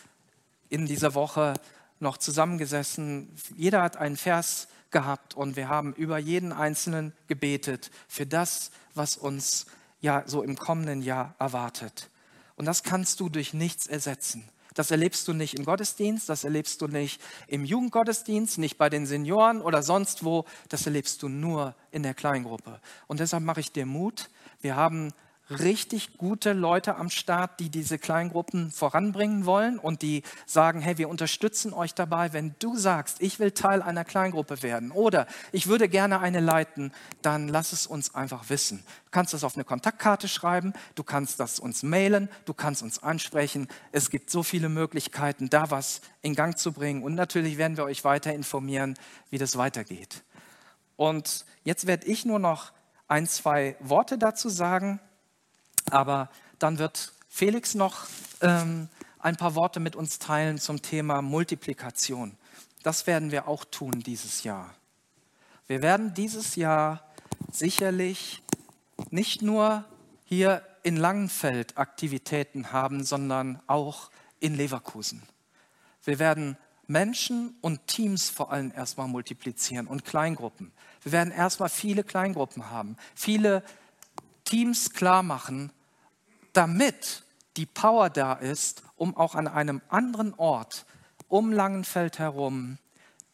[SPEAKER 1] in dieser Woche noch zusammengesessen. Jeder hat einen Vers gehabt und wir haben über jeden Einzelnen gebetet für das, was uns ja so im kommenden Jahr erwartet. Und das kannst du durch nichts ersetzen. Das erlebst du nicht im Gottesdienst, das erlebst du nicht im Jugendgottesdienst, nicht bei den Senioren oder sonst wo. Das erlebst du nur in der Kleingruppe. Und deshalb mache ich dir Mut. Wir haben richtig gute Leute am Start, die diese Kleingruppen voranbringen wollen und die sagen, hey, wir unterstützen euch dabei. Wenn du sagst, ich will Teil einer Kleingruppe werden oder ich würde gerne eine leiten, dann lass es uns einfach wissen. Du kannst das auf eine Kontaktkarte schreiben, du kannst das uns mailen, du kannst uns ansprechen. Es gibt so viele Möglichkeiten, da was in Gang zu bringen und natürlich werden wir euch weiter informieren, wie das weitergeht. Und jetzt werde ich nur noch ein, zwei Worte dazu sagen. Aber dann wird Felix noch ähm, ein paar Worte mit uns teilen zum Thema Multiplikation. Das werden wir auch tun dieses Jahr. Wir werden dieses Jahr sicherlich nicht nur hier in Langenfeld Aktivitäten haben, sondern auch in Leverkusen. Wir werden Menschen und Teams vor allem erstmal multiplizieren und Kleingruppen. Wir werden erstmal viele Kleingruppen haben, viele Teams klar machen, damit die Power da ist, um auch an einem anderen Ort um Langenfeld herum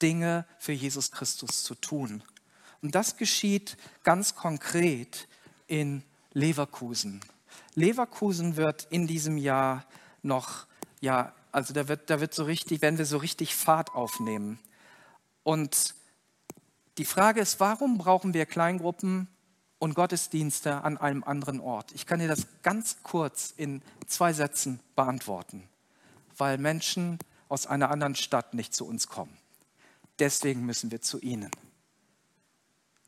[SPEAKER 1] Dinge für Jesus Christus zu tun. Und das geschieht ganz konkret in Leverkusen. Leverkusen wird in diesem Jahr noch, ja, also da wird, da wird so richtig, werden wir so richtig Fahrt aufnehmen. Und die Frage ist, warum brauchen wir Kleingruppen? Und Gottesdienste an einem anderen Ort? Ich kann dir das ganz kurz in zwei Sätzen beantworten. Weil Menschen aus einer anderen Stadt nicht zu uns kommen. Deswegen müssen wir zu ihnen.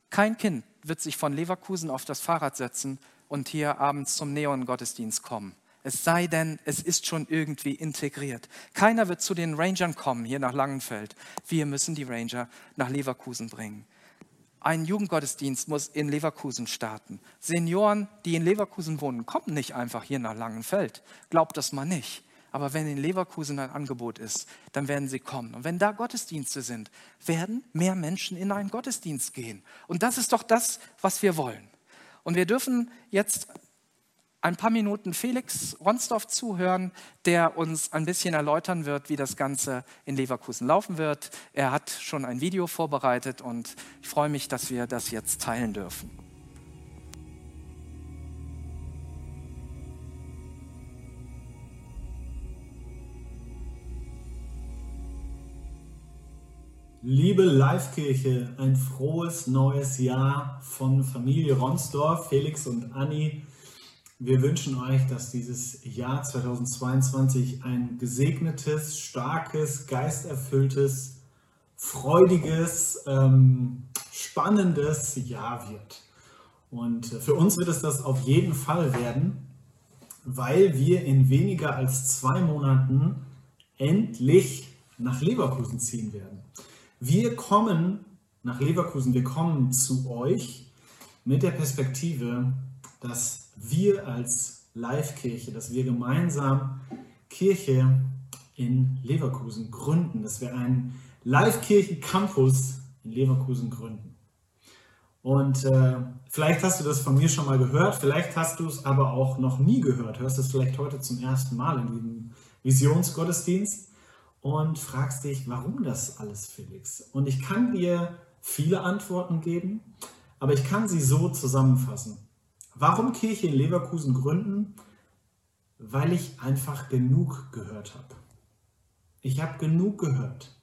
[SPEAKER 1] Kein Kind wird sich von Leverkusen auf das Fahrrad setzen und hier abends zum Neon-Gottesdienst kommen. Es sei denn, es ist schon irgendwie integriert. Keiner wird zu den Rangern kommen hier nach Langenfeld. Wir müssen die Ranger nach Leverkusen bringen. Ein Jugendgottesdienst muss in Leverkusen starten. Senioren, die in Leverkusen wohnen, kommen nicht einfach hier nach Langenfeld. Glaubt das mal nicht. Aber wenn in Leverkusen ein Angebot ist, dann werden sie kommen. Und wenn da Gottesdienste sind, werden mehr Menschen in einen Gottesdienst gehen. Und das ist doch das, was wir wollen. Und wir dürfen jetzt ein paar Minuten Felix Ronsdorf zuhören, der uns ein bisschen erläutern wird, wie das Ganze in Leverkusen laufen wird. Er hat schon ein Video vorbereitet und ich freue mich, dass wir das jetzt teilen dürfen.
[SPEAKER 2] Liebe Livekirche, ein frohes neues Jahr von Familie Ronsdorf, Felix und Anni. Wir wünschen euch, dass dieses Jahr 2022 ein gesegnetes, starkes, geisterfülltes, freudiges, ähm, spannendes Jahr wird. Und für uns wird es das auf jeden Fall werden, weil wir in weniger als zwei Monaten endlich nach Leverkusen ziehen werden. Wir kommen nach Leverkusen, wir kommen zu euch mit der Perspektive, dass wir als Live-Kirche, dass wir gemeinsam Kirche in Leverkusen gründen, dass wir einen Live-Kirchen-Campus in Leverkusen gründen. Und äh, vielleicht hast du das von mir schon mal gehört, vielleicht hast du es aber auch noch nie gehört, hörst es vielleicht heute zum ersten Mal in diesem Visionsgottesdienst und fragst dich, warum das alles, Felix? Und ich kann dir viele Antworten geben, aber ich kann sie so zusammenfassen. Warum Kirche in Leverkusen gründen? Weil ich einfach genug gehört habe. Ich habe genug gehört.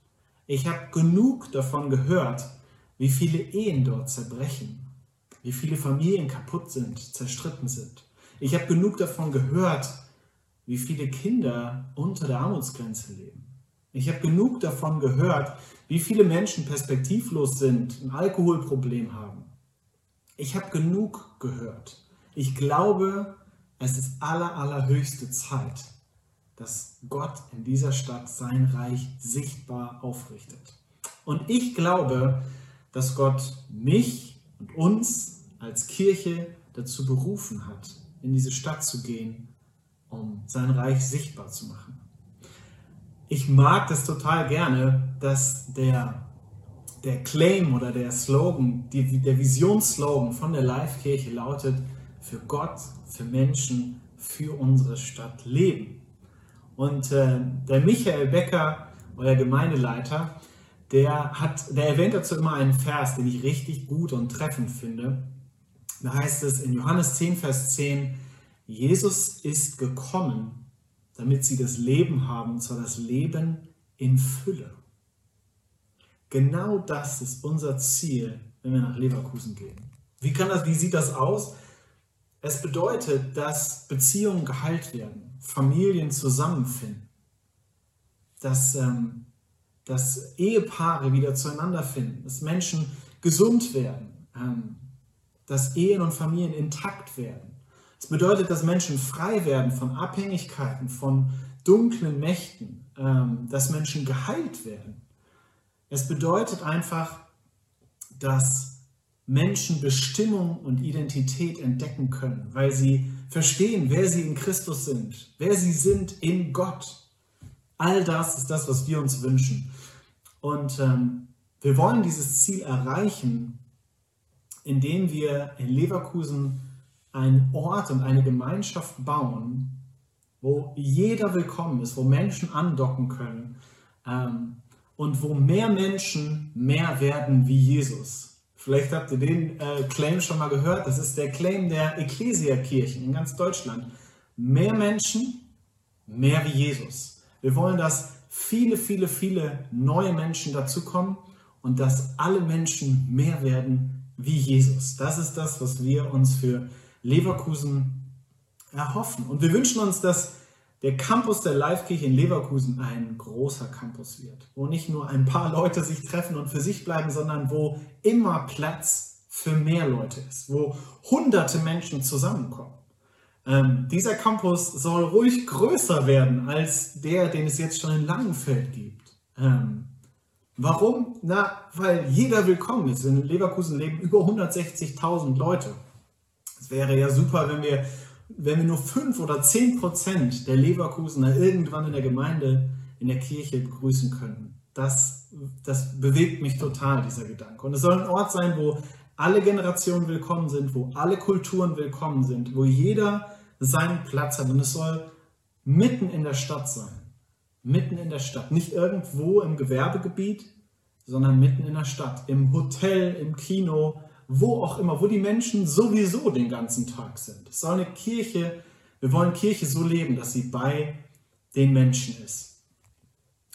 [SPEAKER 2] Ich habe genug davon gehört, wie viele Ehen dort zerbrechen, wie viele Familien kaputt sind, zerstritten sind. Ich habe genug davon gehört, wie viele Kinder unter der Armutsgrenze leben. Ich habe genug davon gehört, wie viele Menschen perspektivlos sind, ein Alkoholproblem haben. Ich habe genug gehört. Ich glaube, es ist aller, allerhöchste Zeit, dass Gott in dieser Stadt sein Reich sichtbar aufrichtet. Und ich glaube, dass Gott mich und uns als Kirche dazu berufen hat, in diese Stadt zu gehen, um sein Reich sichtbar zu machen ich mag das total gerne, dass der, der Claim oder der Slogan, die, der Visionsslogan von der Live-Kirche lautet, für Gott, für Menschen, für unsere Stadt leben. Und äh, der Michael Becker, euer Gemeindeleiter, der, hat, der erwähnt dazu immer einen Vers, den ich richtig gut und treffend finde. Da heißt es in Johannes 10, Vers 10, Jesus ist gekommen, damit sie das Leben haben, und zwar das Leben in Fülle. Genau das ist unser Ziel, wenn wir nach Leverkusen gehen. Wie, kann das, wie sieht das aus? Es bedeutet, dass Beziehungen geheilt werden, Familien zusammenfinden, dass, ähm, dass Ehepaare wieder zueinander finden, dass Menschen gesund werden, ähm, dass Ehen und Familien intakt werden. Es bedeutet, dass Menschen frei werden von Abhängigkeiten, von dunklen Mächten, ähm, dass Menschen geheilt werden. Es bedeutet einfach, dass Menschen Bestimmung und Identität entdecken können, weil sie verstehen, wer sie in Christus sind, wer sie sind in Gott. All das ist das, was wir uns wünschen. Und ähm, wir wollen dieses Ziel erreichen, indem wir in Leverkusen einen Ort und eine Gemeinschaft bauen, wo jeder willkommen ist, wo Menschen andocken können ähm, und wo mehr Menschen mehr werden wie Jesus. Vielleicht habt ihr den äh, Claim schon mal gehört. Das ist der Claim der Ecclesia-Kirchen in ganz Deutschland. Mehr Menschen, mehr wie Jesus. Wir wollen, dass viele, viele, viele neue Menschen dazukommen und dass alle Menschen mehr werden wie Jesus. Das ist das, was wir uns für Leverkusen erhoffen. Und wir wünschen uns, dass der Campus der Live-Kirche in Leverkusen ein großer Campus wird, wo nicht nur ein paar Leute sich treffen und für sich bleiben, sondern wo immer Platz für mehr Leute ist, wo hunderte Menschen zusammenkommen. Ähm, dieser Campus soll ruhig größer werden als der, den es jetzt schon in Langenfeld gibt. Ähm, warum? Na, weil jeder willkommen ist. In Leverkusen leben über 160.000 Leute. Es wäre ja super, wenn wir, wenn wir nur 5 oder 10 Prozent der Leverkusener irgendwann in der Gemeinde, in der Kirche begrüßen könnten. Das, das bewegt mich total, dieser Gedanke. Und es soll ein Ort sein, wo alle Generationen willkommen sind, wo alle Kulturen willkommen sind, wo jeder seinen Platz hat. Und es soll mitten in der Stadt sein. Mitten in der Stadt. Nicht irgendwo im Gewerbegebiet, sondern mitten in der Stadt. Im Hotel, im Kino, wo auch immer, wo die Menschen sowieso den ganzen Tag sind. Es soll eine Kirche, wir wollen Kirche so leben, dass sie bei den Menschen ist.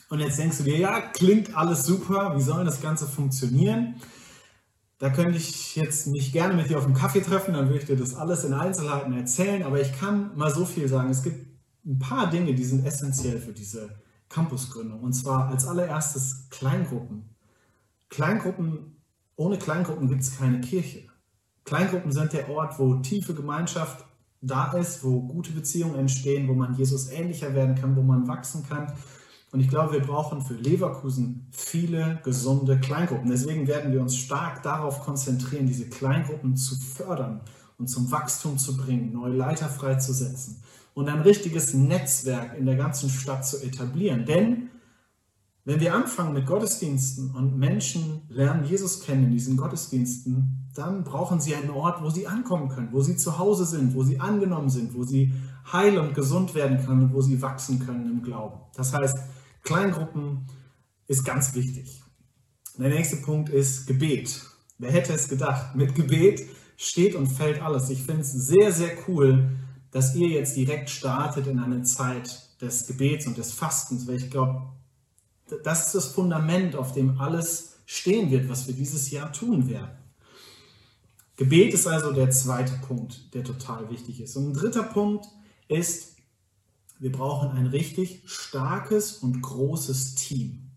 [SPEAKER 2] Und jetzt denkst du dir, ja, klingt alles super, wie soll das Ganze funktionieren? Da könnte ich jetzt mich gerne mit dir auf einen Kaffee treffen, dann würde ich dir das alles in Einzelheiten erzählen, aber ich kann mal so viel sagen. Es gibt ein paar Dinge, die sind essentiell für diese Campusgründung. Und zwar als allererstes Kleingruppen. Kleingruppen, ohne Kleingruppen gibt es keine Kirche. Kleingruppen sind der Ort, wo tiefe Gemeinschaft da ist, wo gute Beziehungen entstehen, wo man Jesus ähnlicher werden kann, wo man wachsen kann und ich glaube, wir brauchen für Leverkusen viele gesunde Kleingruppen. Deswegen werden wir uns stark darauf konzentrieren, diese Kleingruppen zu fördern und zum Wachstum zu bringen, neue Leiter freizusetzen und ein richtiges Netzwerk in der ganzen Stadt zu etablieren. Denn wenn wir anfangen mit Gottesdiensten und Menschen lernen Jesus kennen in diesen Gottesdiensten, dann brauchen sie einen Ort, wo sie ankommen können, wo sie zu Hause sind, wo sie angenommen sind, wo sie heil und gesund werden können und wo sie wachsen können im Glauben. Das heißt, Kleingruppen ist ganz wichtig. Der nächste Punkt ist Gebet. Wer hätte es gedacht? Mit Gebet steht und fällt alles. Ich finde es sehr, sehr cool, dass ihr jetzt direkt startet in eine Zeit des Gebets und des Fastens, weil ich glaube, das ist das Fundament, auf dem alles stehen wird, was wir dieses Jahr tun werden. Gebet ist also der zweite Punkt, der total wichtig ist. Und ein dritter Punkt ist wir brauchen ein richtig starkes und großes Team.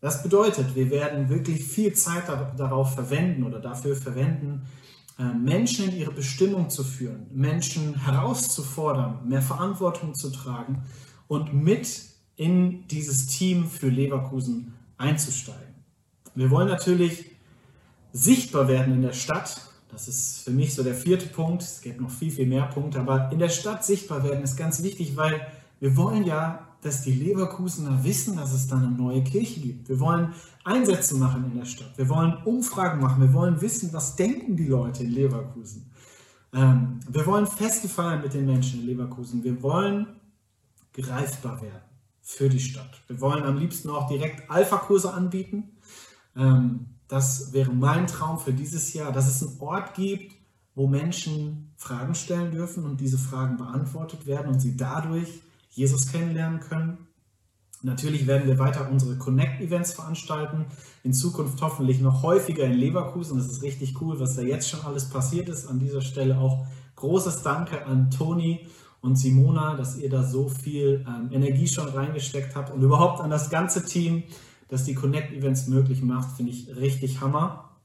[SPEAKER 2] Das bedeutet, wir werden wirklich viel Zeit darauf verwenden oder dafür verwenden, äh, Menschen in ihre Bestimmung zu führen, Menschen herauszufordern, mehr Verantwortung zu tragen und mit in dieses Team für Leverkusen einzusteigen. Wir wollen natürlich sichtbar werden in der Stadt. Das ist für mich so der vierte Punkt. Es gibt noch viel, viel mehr Punkte, aber in der Stadt sichtbar werden ist ganz wichtig, weil wir wollen ja, dass die Leverkusener wissen, dass es da eine neue Kirche gibt. Wir wollen Einsätze machen in der Stadt. Wir wollen Umfragen machen. Wir wollen wissen, was denken die Leute in Leverkusen. Ähm, wir wollen Feste feiern mit den Menschen in Leverkusen. Wir wollen greifbar werden für die Stadt. Wir wollen am liebsten auch direkt Alpha-Kurse anbieten. Ähm, das wäre mein Traum für dieses Jahr, dass es einen Ort gibt, wo Menschen Fragen stellen dürfen und diese Fragen beantwortet werden und sie dadurch Jesus kennenlernen können. Natürlich werden wir weiter unsere Connect-Events veranstalten, in Zukunft hoffentlich noch häufiger in Leverkusen. Das ist richtig cool, was da jetzt schon alles passiert ist. An dieser Stelle auch großes Danke an Toni und Simona, dass ihr da so viel ähm, Energie schon reingesteckt habt und überhaupt an das ganze Team das die Connect-Events möglich macht, finde ich richtig Hammer.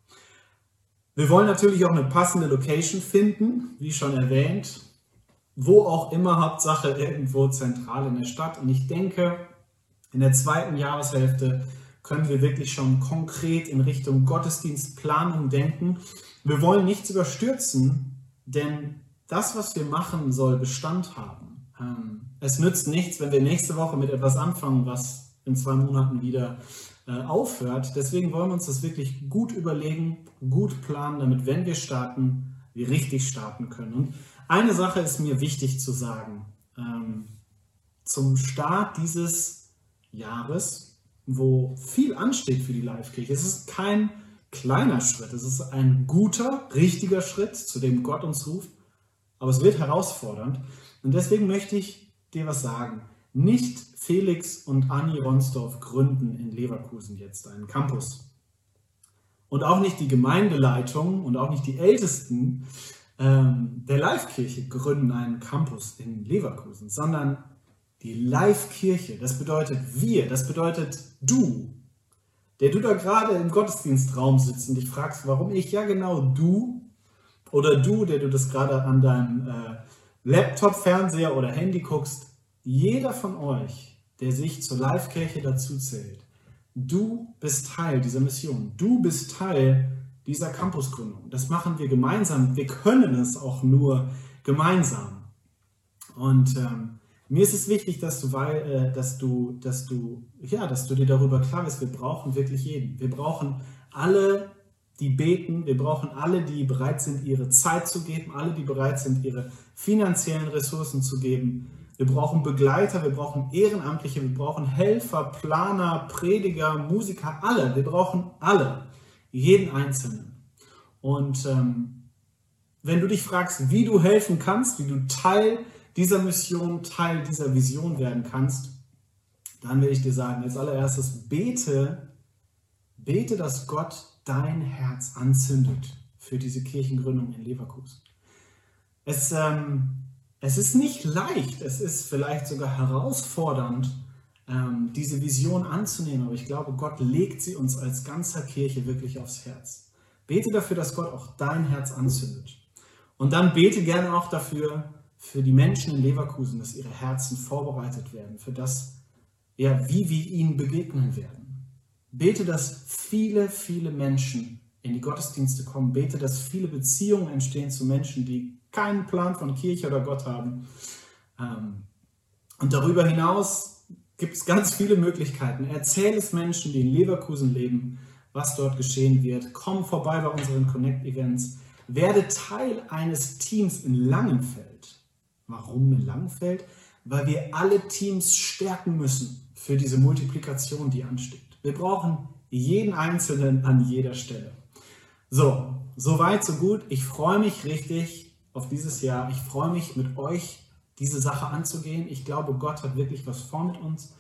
[SPEAKER 2] Wir wollen natürlich auch eine passende Location finden, wie schon erwähnt, wo auch immer, Hauptsache irgendwo zentral in der Stadt. Und ich denke, in der zweiten Jahreshälfte können wir wirklich schon konkret in Richtung Gottesdienstplanung denken. Wir wollen nichts überstürzen, denn das, was wir machen, soll Bestand haben. Ähm, es nützt nichts, wenn wir nächste Woche mit etwas anfangen, was in zwei Monaten wieder äh, aufhört. Deswegen wollen wir uns das wirklich gut überlegen, gut planen, damit, wenn wir starten, wir richtig starten können. Und eine Sache ist mir wichtig zu sagen. Ähm, zum Start dieses Jahres, wo viel ansteht für die Live-Kirche, es ist kein kleiner Schritt, es ist ein guter, richtiger Schritt, zu dem Gott uns ruft, aber es wird herausfordernd. Und deswegen möchte ich dir was sagen. Nicht Felix und Anni Ronsdorf gründen in Leverkusen jetzt einen Campus. Und auch nicht die Gemeindeleitung und auch nicht die Ältesten ähm, der Live-Kirche gründen einen Campus in Leverkusen, sondern die Live-Kirche, das bedeutet wir, das bedeutet du, der du da gerade im Gottesdienstraum sitzt und dich fragst, warum ich, ja genau du, oder du, der du das gerade an deinem äh, Laptop, Fernseher oder Handy guckst, jeder von euch, der sich zur Live-Kirche dazu zählt, du bist Teil dieser Mission. Du bist Teil dieser Campusgründung. Das machen wir gemeinsam. Wir können es auch nur gemeinsam. Und ähm, mir ist es wichtig, dass du, weil, äh, dass du, dass du, ja, dass du dir darüber klar bist. Wir brauchen wirklich jeden. Wir brauchen alle, die beten. Wir brauchen alle, die bereit sind, ihre Zeit zu geben. Alle, die bereit sind, ihre finanziellen Ressourcen zu geben. Wir brauchen Begleiter, wir brauchen Ehrenamtliche, wir brauchen Helfer, Planer, Prediger, Musiker, alle. Wir brauchen alle, jeden Einzelnen. Und ähm, wenn du dich fragst, wie du helfen kannst, wie du Teil dieser Mission, Teil dieser Vision werden kannst, dann will ich dir sagen, als allererstes bete, bete, dass Gott dein Herz anzündet für diese Kirchengründung in Leverkusen. Es, ähm, es ist nicht leicht, es ist vielleicht sogar herausfordernd, ähm, diese Vision anzunehmen, aber ich glaube, Gott legt sie uns als ganzer Kirche wirklich aufs Herz. Bete dafür, dass Gott auch dein Herz anzündet. Und dann bete gerne auch dafür, für die Menschen in Leverkusen, dass ihre Herzen vorbereitet werden, für das, ja, wie wir ihnen begegnen werden. Bete, dass viele, viele Menschen in die Gottesdienste kommen. Bete, dass viele Beziehungen entstehen zu Menschen, die keinen Plan von Kirche oder Gott haben. Ähm, und darüber hinaus gibt es ganz viele Möglichkeiten. Erzähl es Menschen, die in Leverkusen leben, was dort geschehen wird. Komm vorbei bei unseren Connect-Events. Werde Teil eines Teams in Langenfeld. Warum in Langenfeld? Weil wir alle Teams stärken müssen für diese Multiplikation, die ansteht. Wir brauchen jeden Einzelnen an jeder Stelle. So, so weit, so gut. Ich freue mich richtig auf dieses Jahr. Ich freue mich mit euch, diese Sache anzugehen. Ich glaube, Gott hat wirklich was vor mit uns.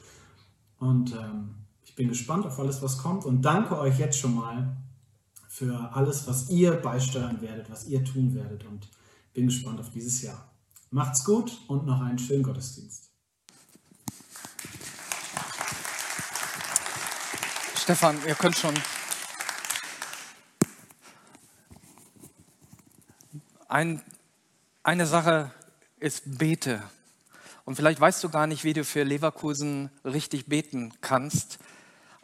[SPEAKER 2] Und ähm, ich bin gespannt auf alles, was kommt. Und danke euch jetzt schon mal für alles, was ihr beisteuern werdet, was ihr tun werdet. Und bin gespannt auf dieses Jahr. Macht's gut und noch einen schönen Gottesdienst.
[SPEAKER 1] Stefan, ihr könnt schon Ein, eine Sache ist bete. Und vielleicht weißt du gar nicht, wie du für Leverkusen richtig beten kannst.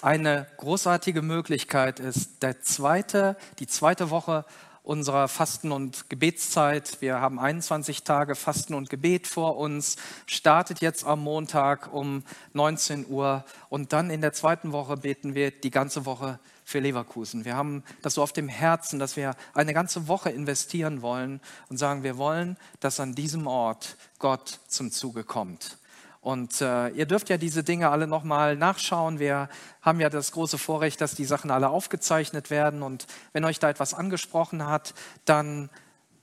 [SPEAKER 1] Eine großartige Möglichkeit ist der zweite, die zweite Woche unserer Fasten- und Gebetszeit. Wir haben 21 Tage Fasten und Gebet vor uns, startet jetzt am Montag um 19 Uhr und dann in der zweiten Woche beten wir die ganze Woche für Leverkusen. Wir haben das so auf dem Herzen, dass wir eine ganze Woche investieren wollen und sagen, wir wollen, dass an diesem Ort Gott zum Zuge kommt. Und äh, ihr dürft ja diese Dinge alle nochmal nachschauen. Wir haben ja das große Vorrecht, dass die Sachen alle aufgezeichnet werden. Und wenn euch da etwas angesprochen hat, dann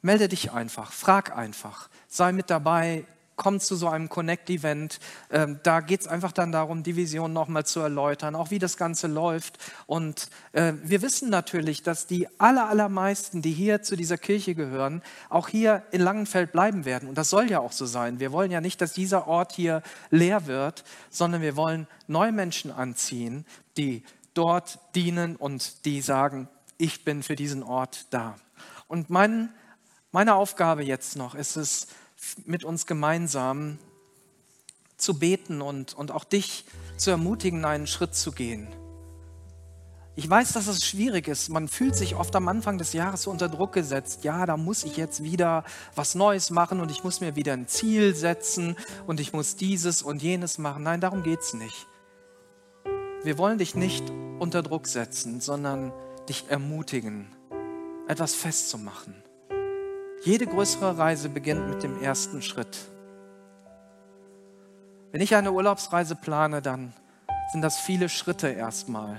[SPEAKER 1] melde dich einfach, frag einfach, sei mit dabei, kommt zu so einem Connect-Event. Ähm, da geht es einfach dann darum, die Vision nochmal zu erläutern, auch wie das Ganze läuft. Und äh, wir wissen natürlich, dass die aller, allermeisten, die hier zu dieser Kirche gehören, auch hier in Langenfeld bleiben werden. Und das soll ja auch so sein. Wir wollen ja nicht, dass dieser Ort hier leer wird, sondern wir wollen neue Menschen anziehen, die dort dienen und die sagen, ich bin für diesen Ort da. Und mein, meine Aufgabe jetzt noch ist es, mit uns gemeinsam zu beten und, und auch dich zu ermutigen, einen Schritt zu gehen. Ich weiß, dass es schwierig ist. Man fühlt sich oft am Anfang des Jahres so unter Druck gesetzt. Ja, da muss ich jetzt wieder was Neues machen und ich muss mir wieder ein Ziel setzen und ich muss dieses und jenes machen. Nein, darum geht es nicht. Wir wollen dich nicht unter Druck setzen, sondern dich ermutigen, etwas festzumachen. Jede größere Reise beginnt mit dem ersten Schritt. Wenn ich eine Urlaubsreise plane, dann sind das viele Schritte erstmal.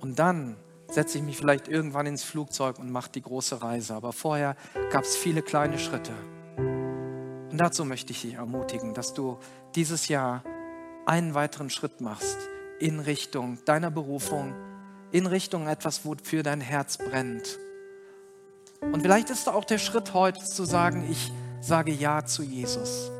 [SPEAKER 1] Und dann setze ich mich vielleicht irgendwann ins Flugzeug und mache die große Reise. Aber vorher gab es viele kleine Schritte. Und dazu möchte ich dich ermutigen, dass du dieses Jahr einen weiteren Schritt machst in Richtung deiner Berufung, in Richtung etwas, wofür dein Herz brennt. Und vielleicht ist da auch der Schritt heute zu sagen, ich sage Ja zu Jesus.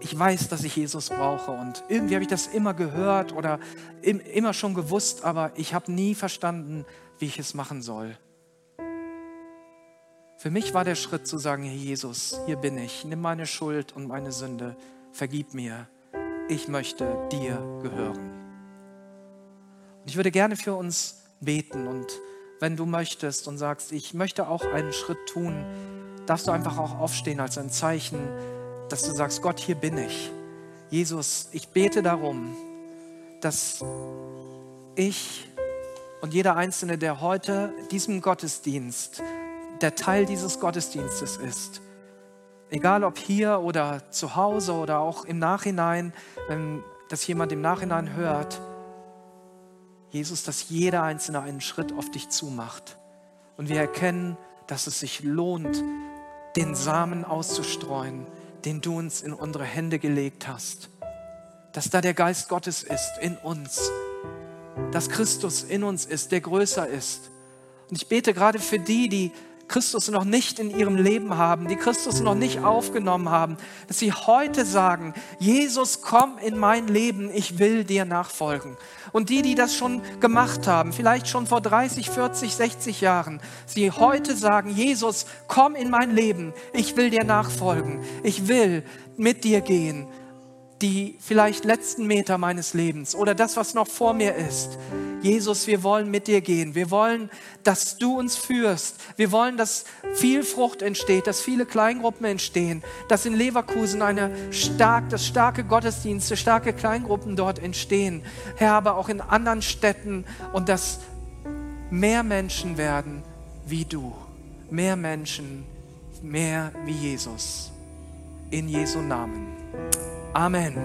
[SPEAKER 1] Ich weiß, dass ich Jesus brauche und irgendwie habe ich das immer gehört oder immer schon gewusst, aber ich habe nie verstanden, wie ich es machen soll. Für mich war der Schritt zu sagen, Herr Jesus, hier bin ich, nimm meine Schuld und meine Sünde, vergib mir, ich möchte dir gehören. Und ich würde gerne für uns beten und wenn du möchtest und sagst, ich möchte auch einen Schritt tun, darfst du einfach auch aufstehen als ein Zeichen, dass du sagst, Gott, hier bin ich. Jesus, ich bete darum, dass ich und jeder Einzelne, der heute diesem Gottesdienst, der Teil dieses Gottesdienstes ist, egal ob hier oder zu Hause oder auch im Nachhinein, wenn das jemand im Nachhinein hört, Jesus, dass jeder Einzelne einen Schritt auf dich zumacht. Und wir erkennen, dass es sich lohnt, den Samen auszustreuen, den du uns in unsere Hände gelegt hast. Dass da der Geist Gottes ist in uns. Dass Christus in uns ist, der größer ist. Und ich bete gerade für die, die Christus noch nicht in ihrem Leben haben, die Christus noch nicht aufgenommen haben, dass sie heute sagen, Jesus, komm in mein Leben, ich will dir nachfolgen. Und die, die das schon gemacht haben, vielleicht schon vor 30, 40, 60 Jahren, sie heute sagen, Jesus, komm in mein Leben, ich will dir nachfolgen, ich will mit dir gehen die vielleicht letzten Meter meines Lebens oder das, was noch vor mir ist. Jesus, wir wollen mit dir gehen. Wir wollen, dass du uns führst. Wir wollen, dass viel Frucht entsteht, dass viele Kleingruppen entstehen, dass in Leverkusen eine stark, das starke Gottesdienste, starke Kleingruppen dort entstehen. Herr, aber auch in anderen Städten und dass mehr Menschen werden wie du. Mehr Menschen, mehr wie Jesus. In Jesu Namen. Amen.